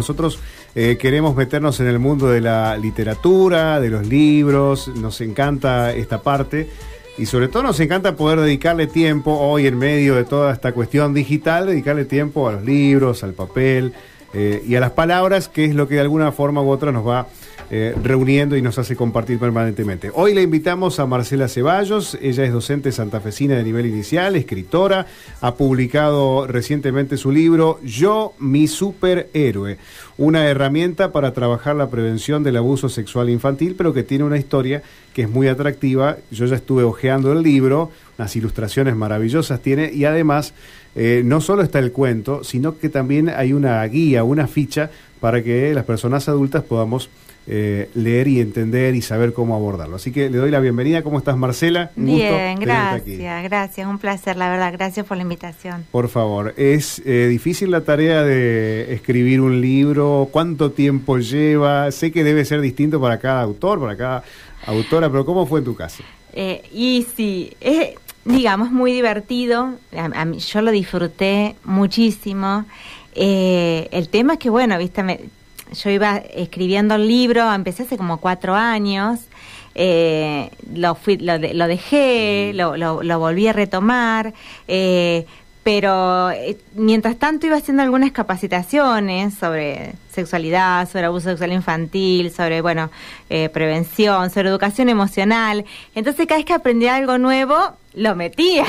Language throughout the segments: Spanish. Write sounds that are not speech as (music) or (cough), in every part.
Nosotros eh, queremos meternos en el mundo de la literatura, de los libros, nos encanta esta parte. Y sobre todo nos encanta poder dedicarle tiempo hoy en medio de toda esta cuestión digital, dedicarle tiempo a los libros, al papel eh, y a las palabras, que es lo que de alguna forma u otra nos va eh, reuniendo y nos hace compartir permanentemente. Hoy le invitamos a Marcela Ceballos, ella es docente santafesina de nivel inicial, escritora, ha publicado recientemente su libro Yo, mi superhéroe, una herramienta para trabajar la prevención del abuso sexual infantil, pero que tiene una historia que es muy atractiva. Yo ya estuve hojeando el libro, unas ilustraciones maravillosas tiene y además eh, no solo está el cuento, sino que también hay una guía, una ficha para que las personas adultas podamos eh, leer y entender y saber cómo abordarlo. Así que le doy la bienvenida. ¿Cómo estás, Marcela? Bien, gracias, gracias. Un placer, la verdad. Gracias por la invitación. Por favor, ¿es eh, difícil la tarea de escribir un libro? ¿Cuánto tiempo lleva? Sé que debe ser distinto para cada autor, para cada autora, pero ¿cómo fue en tu caso? Eh, y sí, es, digamos, muy divertido. A, mí, yo lo disfruté muchísimo. el tema es que, bueno, viste, me, yo iba escribiendo el libro, empecé hace como cuatro años, eh, lo, fui, lo, lo dejé, lo, lo, lo, volví a retomar, eh, pero eh, mientras tanto iba haciendo algunas capacitaciones sobre sexualidad, sobre abuso sexual infantil, sobre, bueno, eh, prevención, sobre educación emocional. Entonces cada vez que aprendía algo nuevo, lo metía.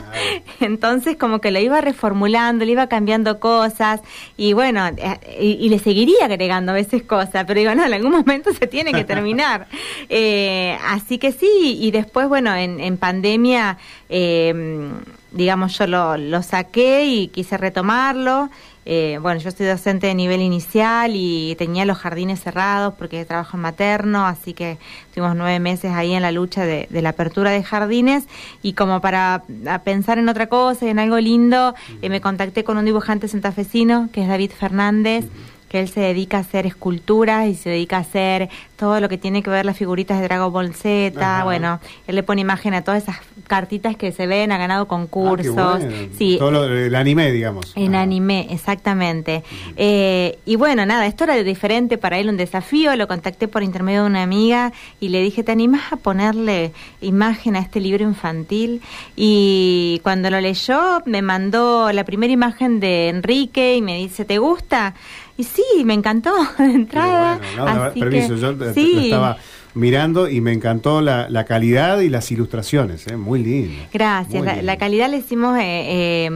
(laughs) Entonces como que lo iba reformulando, le iba cambiando cosas y bueno, eh, y, le seguiría agregando a veces cosas, pero digo, no, en algún momento se tiene que terminar. (laughs) eh, así que sí, y después, bueno, en, en pandemia... Eh, digamos, yo lo, lo saqué y quise retomarlo. Eh, bueno, yo soy docente de nivel inicial y tenía los jardines cerrados porque trabajo en materno, así que estuvimos nueve meses ahí en la lucha de, la apertura de jardines. Y como para pensar en otra cosa en algo lindo, eh, me contacté con un dibujante santafesino que es David Fernández que él se dedica a hacer esculturas y se dedica a hacer todo lo que tiene que ver las figuritas de Dragon Ball Z. Bueno, él le pone imagen a todas esas cartitas que se ven, ha ganado concursos. Ah, sí, todo lo, el anime, digamos. En anime, exactamente. Eh, y bueno, nada, esto era diferente para él, un desafío. Lo contacté por intermedio de una amiga y le dije, ¿te animas a ponerle imagen a este libro infantil? Y cuando lo leyó, me mandó la primera imagen de Enrique y me dice, ¿te gusta? Y sí, me encantó (laughs) de entrada. Bueno, permiso, yo lo estaba mirando y me encantó la, la calidad y las ilustraciones, ¿eh? muy lindo. Gracias, la, la, calidad le hicimos, eh, eh,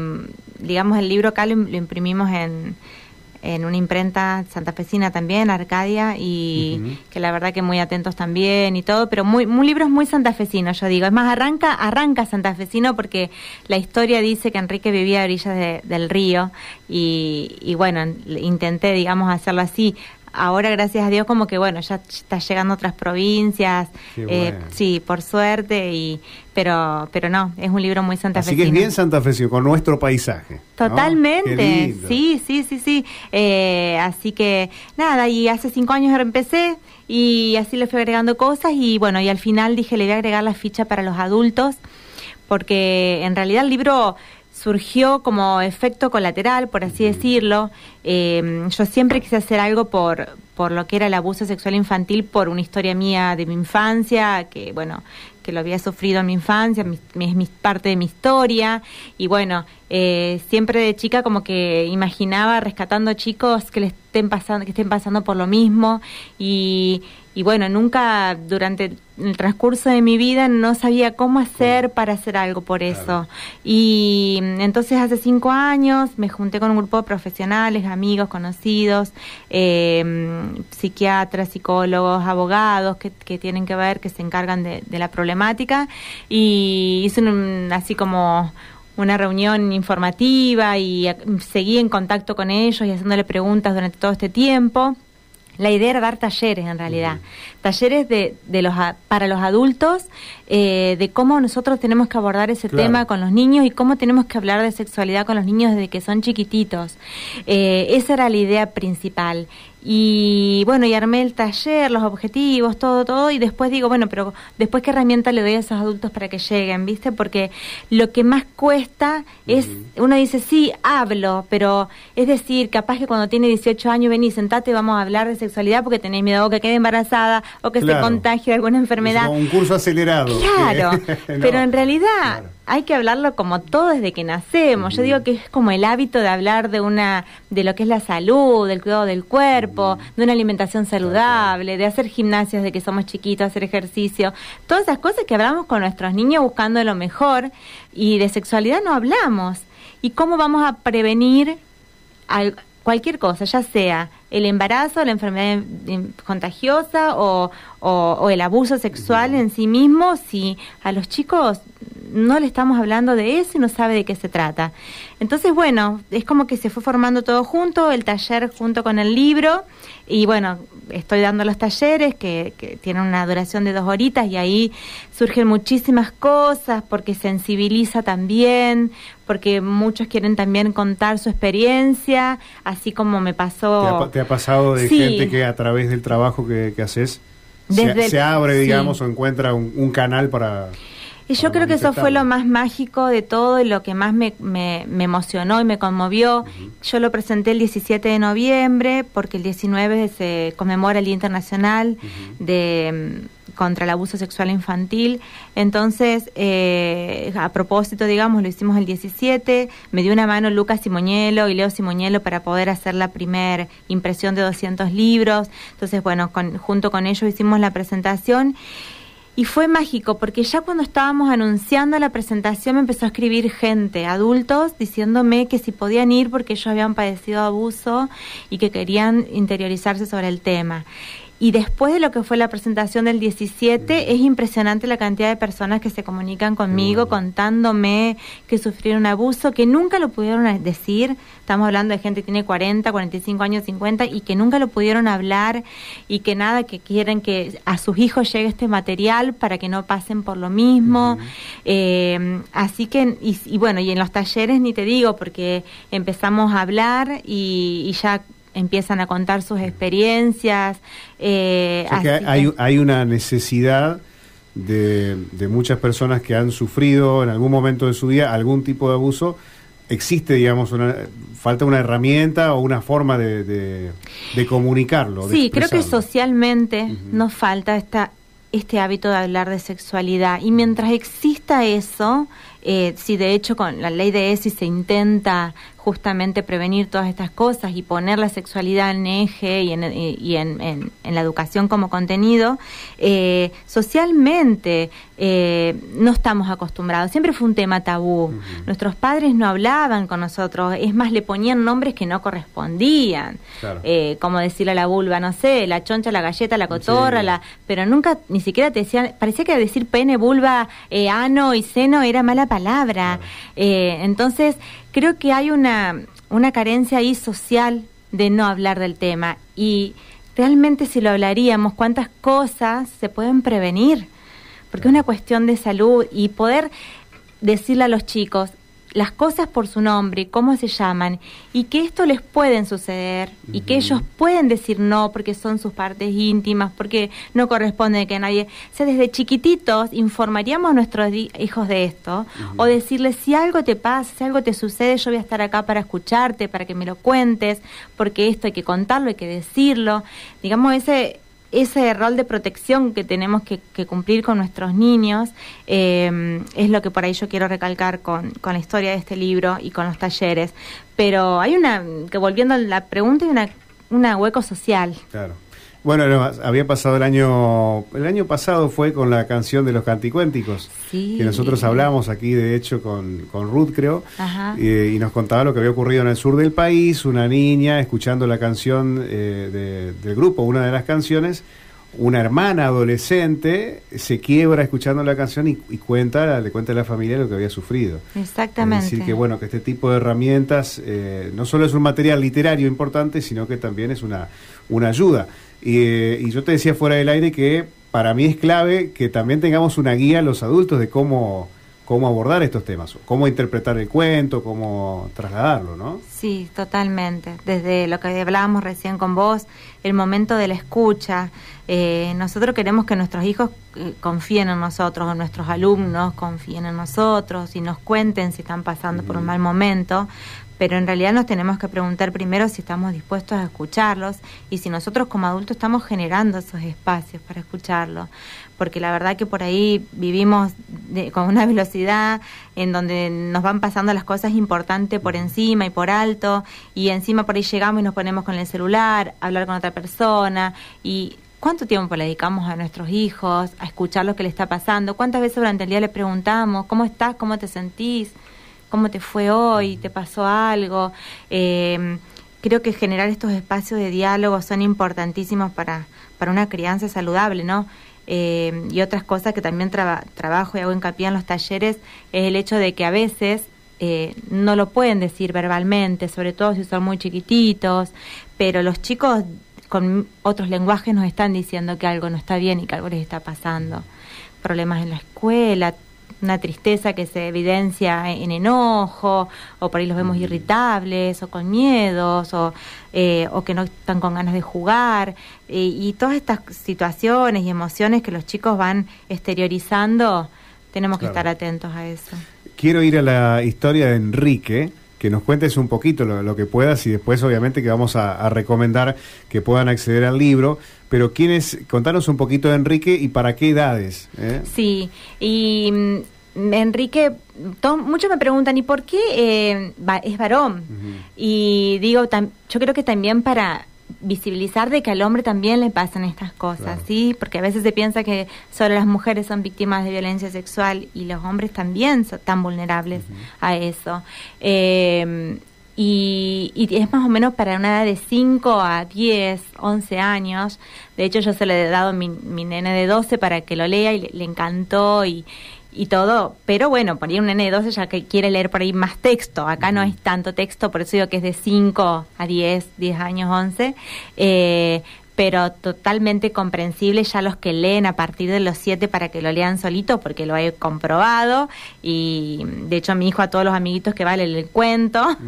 digamos, el libro acá lo, lo imprimimos en en una imprenta santafesina también, Arcadia, y uh -huh. que la verdad que muy atentos también y todo, pero muy, muy libros muy santafesinos, yo digo. Es más, arranca, arranca santafesino porque la historia dice que Enrique vivía a orillas de, del río y, y bueno, intenté, digamos, hacerlo así ahora gracias a Dios como que bueno ya está llegando a otras provincias eh, bueno. sí por suerte y pero pero no es un libro muy santafesino así que es bien santafesino con nuestro paisaje totalmente ¿no? sí sí sí sí eh, así que nada y hace cinco años empecé y así le fui agregando cosas y bueno y al final dije le voy a agregar la ficha para los adultos porque en realidad el libro surgió como efecto colateral, por así decirlo. Eh, yo siempre quise hacer algo por, por lo que era el abuso sexual infantil, por una historia mía de mi infancia, que bueno, que lo había sufrido en mi infancia, mi, mi, es mi, parte de mi historia. Y bueno, eh, siempre de chica como que imaginaba rescatando chicos que le estén pasando, que estén pasando por lo mismo. Y, y bueno, nunca durante el transcurso de mi vida no sabía cómo hacer para hacer algo por eso. Claro. Y entonces hace cinco años me junté con un grupo de profesionales, amigos, conocidos, eh, psiquiatras, psicólogos, abogados que, que, tienen que ver, que se encargan de, de la problemática y hice un, así como una reunión informativa y seguí en contacto con ellos y haciéndole preguntas durante todo este tiempo. La idea era dar talleres, en realidad. Uh -huh. Talleres de, de los, para los adultos, eh, de cómo nosotros tenemos que abordar ese claro. tema con los niños y cómo tenemos que hablar de sexualidad con los niños desde que son chiquititos. Eh, esa era la idea principal. Y bueno, y armé el taller, los objetivos, todo, todo, y después digo, bueno, pero después qué herramienta le doy a esos adultos para que lleguen, ¿viste? Porque lo que más cuesta es, uno dice, sí, hablo, pero es decir, capaz que cuando tiene 18 años vení, sentate, vamos a hablar de sexualidad porque tenés miedo o que quede embarazada o que se contagie de alguna enfermedad. un curso acelerado. Claro, (laughs) pero en realidad hay que hablarlo como todo desde que nacemos. Yo digo que es como el hábito de hablar de una de lo que es la salud, del cuidado del cuerpo, de una alimentación saludable, de hacer gimnasios de que somos chiquitos, hacer ejercicio, todas esas cosas que hablamos con nuestros niños buscando lo mejor y de sexualidad no hablamos. ¿Y cómo vamos a prevenir cualquier cosa, ya sea el embarazo, la enfermedad contagiosa o, o el abuso sexual en sí mismo, si a los chicos no le estamos hablando de eso y no sabe de qué se trata. Entonces, bueno, es como que se fue formando todo junto, el taller junto con el libro, y bueno, estoy dando los talleres que, que tienen una duración de dos horitas y ahí surgen muchísimas cosas porque sensibiliza también, porque muchos quieren también contar su experiencia, así como me pasó... ¿Te ha, pasado de gente que a través del trabajo que, haces se, abre, digamos, o encuentra un canal para... Y yo creo que eso fue lo más mágico de todo y lo que más me, me, emocionó y me conmovió. Yo lo presenté el 17 de noviembre porque el 19 se conmemora el Día Internacional de mm, contra el abuso sexual infantil. Entonces, eh, a propósito, digamos, lo hicimos el 17, me dio una mano Lucas Simoñelo y Leo Simoñelo para poder hacer la primera impresión de 200 libros. Entonces, bueno, junto con ellos hicimos la presentación y fue mágico porque ya cuando estábamos anunciando la presentación me empezó a escribir gente, adultos, diciéndome que si podían ir porque ellos habían padecido abuso y que querían interiorizarse sobre el tema. Y después de lo que fue la presentación del 17, es impresionante la cantidad de personas que se comunican conmigo contándome que sufrieron abuso, que nunca lo pudieron decir. Estamos hablando de gente que tiene 40, 45 años, 50 y que nunca lo pudieron hablar y que nada, que quieren que a sus hijos llegue este material para que no pasen por lo mismo. Eh, así que, y, bueno, y en los talleres ni te digo, porque empezamos a hablar y, y ya empiezan a contar sus experiencias. Eh, hay, hay una necesidad de, de, muchas personas que han sufrido en algún momento de su vida algún tipo de abuso. Existe, digamos, una, falta una herramienta o una forma de, de, comunicarlo. sí, creo que socialmente nos falta esta, este hábito de hablar de sexualidad. Y mientras exista eso, eh, si de hecho con la ley de ESI se intenta justamente prevenir todas estas cosas y poner la sexualidad en eje y en, y en, en, la educación como contenido, eh, socialmente eh, no estamos acostumbrados. Siempre fue un tema tabú. Nuestros padres no hablaban con nosotros, es más, le ponían nombres que no correspondían. Eh, como decirle a la vulva, no sé, la choncha, la galleta, la cotorra, la, pero nunca ni siquiera te decían, parecía que decir pene, vulva, ano y seno era mala palabra. entonces, creo que hay una, una carencia ahí social de no hablar del tema. Y realmente si lo hablaríamos, cuántas cosas se pueden prevenir, porque es una cuestión de salud y poder decirle a los chicos, las cosas por su nombre, cómo se llaman, y que esto les pueden suceder, y que ellos pueden decir no porque son sus partes íntimas, porque no corresponde que nadie. O sea, desde chiquititos informaríamos a nuestros hijos de esto, o decirles si algo te pasa, si algo te sucede, yo voy a estar acá para escucharte, para que me lo cuentes, porque esto hay que contarlo, hay que decirlo. Digamos, ese ese rol de protección que tenemos que, cumplir con nuestros niños eh, es lo que por ahí yo quiero recalcar con, con, la historia de este libro y con los talleres. Pero hay una, que volviendo a la pregunta, hay una, una hueco social. Claro. Bueno, había pasado el año, el año pasado fue con la canción de los canticuénticos, que nosotros hablamos aquí, de hecho, con, con Ruth, creo, y, nos contaba lo que había ocurrido en el sur del país, una niña escuchando la canción eh, del grupo, una de las canciones, una hermana adolescente se quiebra escuchando la canción y, cuenta, le cuenta a la familia lo que había sufrido. Exactamente. Es decir, que bueno, que este tipo de herramientas eh, no solo es un material literario importante, sino que también es una, una ayuda. Y, yo te decía fuera del aire que para mí es clave que también tengamos una guía los adultos de cómo, cómo abordar estos temas, cómo interpretar el cuento, cómo trasladarlo, ¿no? Sí, totalmente. Desde lo que hablábamos recién con vos, el momento de la escucha. Eh, nosotros queremos que nuestros hijos eh, confíen en nosotros, o nuestros alumnos confíen en nosotros y nos cuenten si están pasando por un mal momento, pero en realidad nos tenemos que preguntar primero si estamos dispuestos a escucharlos y si nosotros como adultos estamos generando esos espacios para escucharlos, porque la verdad que por ahí vivimos con una (laughs) velocidad en donde nos van pasando las cosas importantes por encima y por alto y encima por ahí llegamos y nos ponemos con el celular, a hablar con otra persona y ¿Cuánto tiempo le dedicamos a nuestros hijos a escuchar lo que le está pasando? ¿Cuántas veces durante el día le preguntamos, ¿cómo estás? ¿Cómo te sentís? cómo te fue hoy, te pasó algo. Eh, creo que generar estos espacios de diálogo son importantísimos para, para una crianza saludable, ¿no? Eh, y otras cosas que también trabajo y hago hincapié en los talleres es el hecho de que a veces eh, no lo pueden decir verbalmente, sobre todo si son muy chiquititos, pero los chicos con otros lenguajes nos están diciendo que algo no está bien y que algo les está pasando. Problemas en la escuela, una tristeza que se evidencia en enojo, o por ahí los vemos irritables, o con miedos, o, eh, o que no están con ganas de jugar. y todas estas situaciones y emociones que los chicos van exteriorizando, tenemos que estar atentos a eso. Quiero ir a la historia de Enrique que nos cuentes un poquito lo, que puedas y después obviamente que vamos a, recomendar que puedan acceder al libro, pero quiénes, contanos un poquito de Enrique y para qué edades. ¿Eh? Sí, y mm, Enrique, muchos me preguntan, ¿y por qué eh, es varón? Y digo, yo creo que también para visibilizar de que al hombre también le pasan estas cosas, ¿sí? Porque a veces se piensa que solo las mujeres son víctimas de violencia sexual y los hombres también son tan vulnerables a eso. Eh, y, es más o menos para una edad de 5 a 10, 11 años. De hecho, yo se le he dado a mi, mi nene de 12 para que lo lea y le, le encantó y, y todo, pero bueno, por ahí un nene de 12 ya que quiere leer por ahí más texto, acá no es tanto texto, por eso digo que es de 5 a 10, 10 años, 11, eh, pero totalmente comprensible ya los que leen a partir de los siete para que lo lean solito porque lo he comprobado. Y de hecho mi hijo a todos los amiguitos que vale el cuento. (laughs)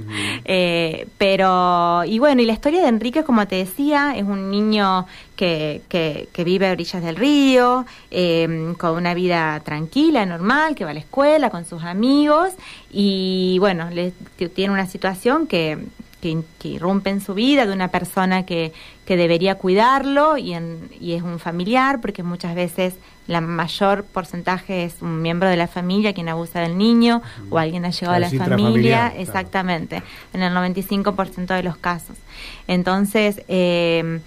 Eh, pero y bueno y la historia de Enrique como te decía es un niño que, que, que vive a orillas del río eh, con una vida tranquila normal que va a la escuela con sus amigos. Y bueno le, tiene una situación que que, irrumpe en su vida, de una persona que, que debería cuidarlo y, y es un familiar, porque muchas veces la mayor porcentaje es un miembro de la familia quien abusa del niño o alguien ha llegado a la familia, exactamente, en el 95% de los casos. Entonces, eh,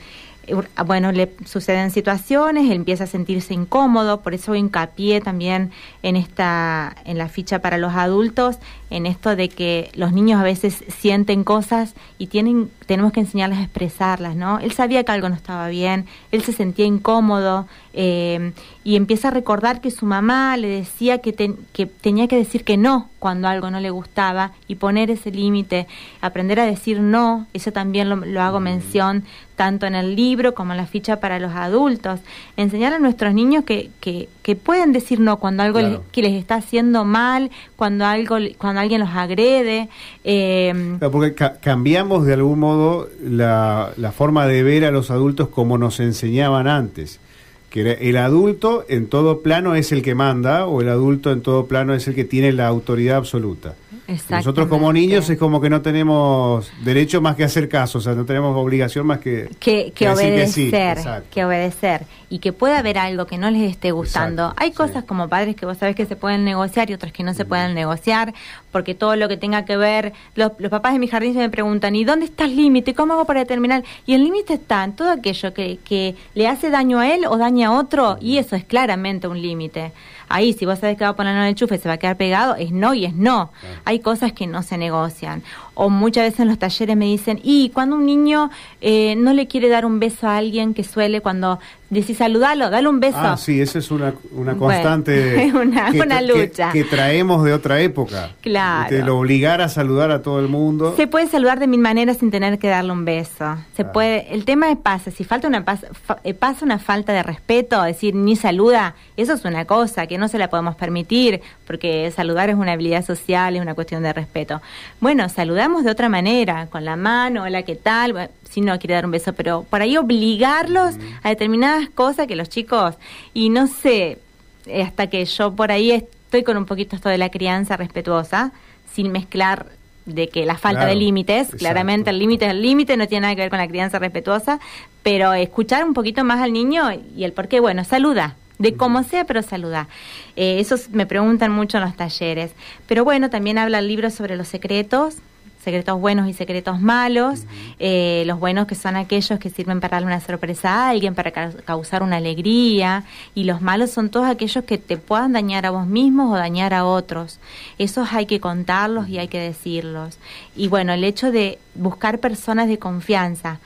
bueno, le suceden situaciones, empieza a sentirse incómodo, por eso hincapié también en esta, en la ficha para los adultos, en esto de que los niños a veces sienten cosas y tienen, tenemos que enseñarles a expresarlas, ¿no? Él sabía que algo no estaba bien, él se sentía incómodo eh, y empieza a recordar que su mamá le decía que, que tenía que decir que no cuando algo no le gustaba y poner ese límite, aprender a decir no, eso también lo, hago mención tanto en el libro como en la ficha para los adultos, enseñar a nuestros niños que, que, que pueden decir no cuando algo les, que les está haciendo mal, cuando algo cuando alguien los agrede. Eh, porque cambiamos de algún modo la, la forma de ver a los adultos como nos enseñaban antes que el adulto en todo plano es el que manda o el adulto en todo plano es el que tiene la autoridad absoluta. Nosotros como niños es como que no tenemos derecho más que hacer caso, o sea, no tenemos obligación más que, que, obedecer, que, obedecer y que pueda haber algo que no les esté gustando. Hay cosas como padres que vos sabés que se pueden negociar y otras que no se pueden negociar, porque todo lo que tenga que ver, los, papás de mi jardín se me preguntan, ¿y dónde está el límite? ¿Cómo hago para determinar? Y el límite está en todo aquello que, que le hace daño a él o daña a otro, y eso es claramente un límite. Ahí, si vos sabés que va a poner en el enchufe, se va a quedar pegado, es no y es no. Hay cosas que no se negocian. O muchas veces en los talleres me dicen, y cuando un niño eh, no le quiere dar un beso a alguien que suele cuando decís saludalo, dale un beso. Ah, sí, esa es una, una constante. (laughs) una, una lucha. Que, traemos de otra época. Claro. De lo obligar a saludar a todo el mundo. Se puede saludar de mil maneras sin tener que darle un beso. Se puede, el tema es pasa, si falta una pasa, eh, pasa una falta de respeto, decir ni saluda, eso es una cosa, que no se la podemos permitir, porque saludar es una habilidad social, es una cuestión de respeto. Bueno, saludamos de otra manera, con la mano, hola, ¿qué tal? Si no quiere dar un beso, pero por ahí obligarlos a determinadas cosas que los chicos, y no sé, eh, hasta que yo por ahí estoy con un poquito esto de la crianza respetuosa, sin mezclar de que la falta de límites, claramente el límite es el límite, no tiene nada que ver con la crianza respetuosa, pero escuchar un poquito más al niño y el por qué, bueno, saluda, de cómo sea, pero saluda. Eh, eso me preguntan mucho en los talleres. Pero bueno, también habla el libro sobre los secretos, secretos buenos y secretos malos. Eh, los buenos que son aquellos que sirven para darle una sorpresa a alguien, para causar una alegría. Y los malos son todos aquellos que te puedan dañar a vos mismos o dañar a otros. Esos hay que contarlos y hay que decirlos. Y bueno, el hecho de buscar personas de confianza.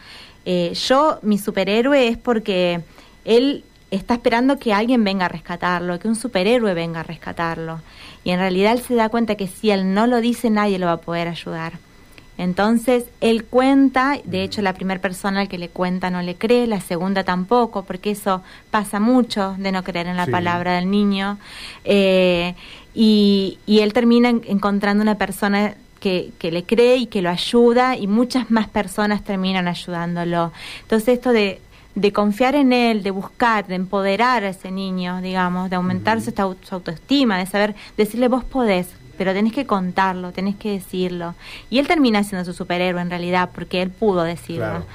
Eh, yo, mi superhéroe es porque él está esperando que alguien venga a rescatarlo, que un superhéroe venga a rescatarlo. Y en realidad él se da cuenta que si él no lo dice, nadie lo va a poder ayudar. Entonces, él cuenta, de hecho la primera persona al que le cuenta no le cree, la segunda tampoco, porque eso pasa mucho de no creer en la palabra del niño. Eh, y, y, él termina encontrando una persona que, que, le cree y que lo ayuda y muchas más personas terminan ayudándolo. Entonces esto de de confiar en él, de buscar, de empoderar a ese niño, digamos, de aumentar su, autoestima, de saber, decirle vos podés, pero tenés que contarlo, tenés que decirlo. Y él termina siendo su superhéroe en realidad, porque él pudo decirlo.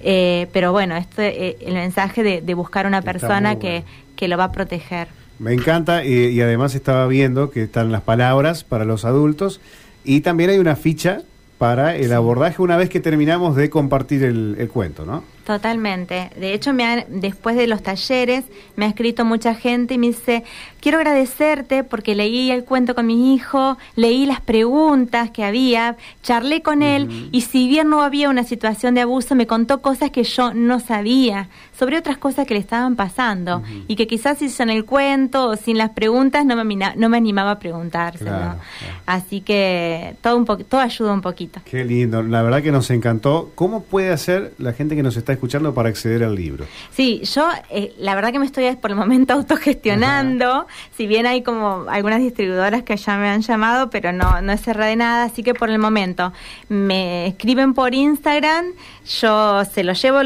Eh, pero bueno, este, eh, el mensaje de, buscar una persona que, que lo va a proteger. Me encanta y, y además estaba viendo que están las palabras para los adultos y también hay una ficha para el abordaje una vez que terminamos de compartir el, el cuento, ¿no? Totalmente. De hecho, me después de los talleres me ha escrito mucha gente y me dice, quiero agradecerte porque leí el cuento con mi hijo, leí las preguntas que había, charlé con él y si bien no había una situación de abuso, me contó cosas que yo no sabía sobre otras cosas que le estaban pasando y que quizás si en el cuento o sin las preguntas no me, no me animaba a preguntarse. Así que todo, un todo ayuda un poquito. Qué lindo. La verdad que nos encantó. ¿Cómo puede hacer la gente que nos está escuchando para acceder al libro? Sí, yo eh, la verdad que me estoy por el momento (laughs) autogestionando, si bien hay como algunas distribuidoras que ya me han llamado, pero no, no es cerrada de nada, así que por el momento me escriben por Instagram, yo se los llevo,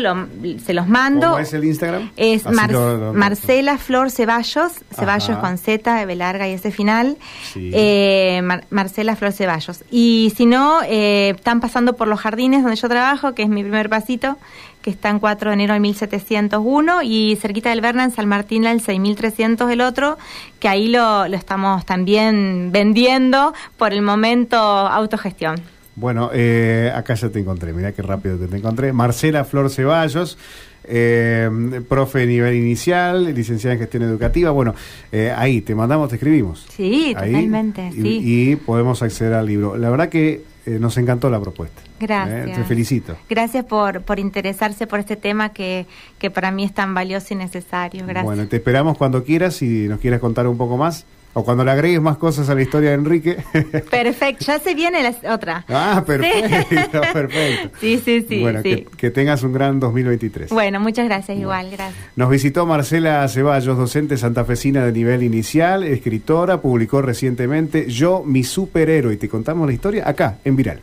se los mando. ¿Cómo es el Instagram? Es Marcela Flor Ceballos, Ceballos con Z, B larga y ese final. Eh, Marcela Flor Ceballos. Y si no, eh, están pasando por los jardines donde yo trabajo, que es mi primer pasito, que está en 4 de enero del 1701, y cerquita del Berna, en San Martín, el 6300 el otro, que ahí lo, lo estamos también vendiendo por el momento autogestión. Bueno, eh, acá ya te encontré, mira qué rápido que te encontré. Marcela Flor Ceballos, eh, profe de nivel inicial, licenciada en gestión educativa. Bueno, eh, ahí te mandamos, te escribimos. Sí, totalmente. Y, y, podemos acceder al libro. La verdad que eh, nos encantó la propuesta. Gracias. te felicito. Gracias por, por interesarse por este tema que, que para mí es tan valioso y necesario. Gracias. Bueno, te esperamos cuando quieras y nos quieras contar un poco más. O cuando le agregues más cosas a la historia de Enrique. (laughs) Perfecto, ya se viene la otra. Ah, perfecto, (laughs) perfecto. Sí, sí, sí. Bueno, Que, tengas un gran 2023. Bueno, muchas gracias, igual, gracias. Nos visitó Marcela Ceballos, docente santafesina de nivel inicial, escritora, publicó recientemente Yo, mi superhéroe, y te contamos la historia acá, en Viral.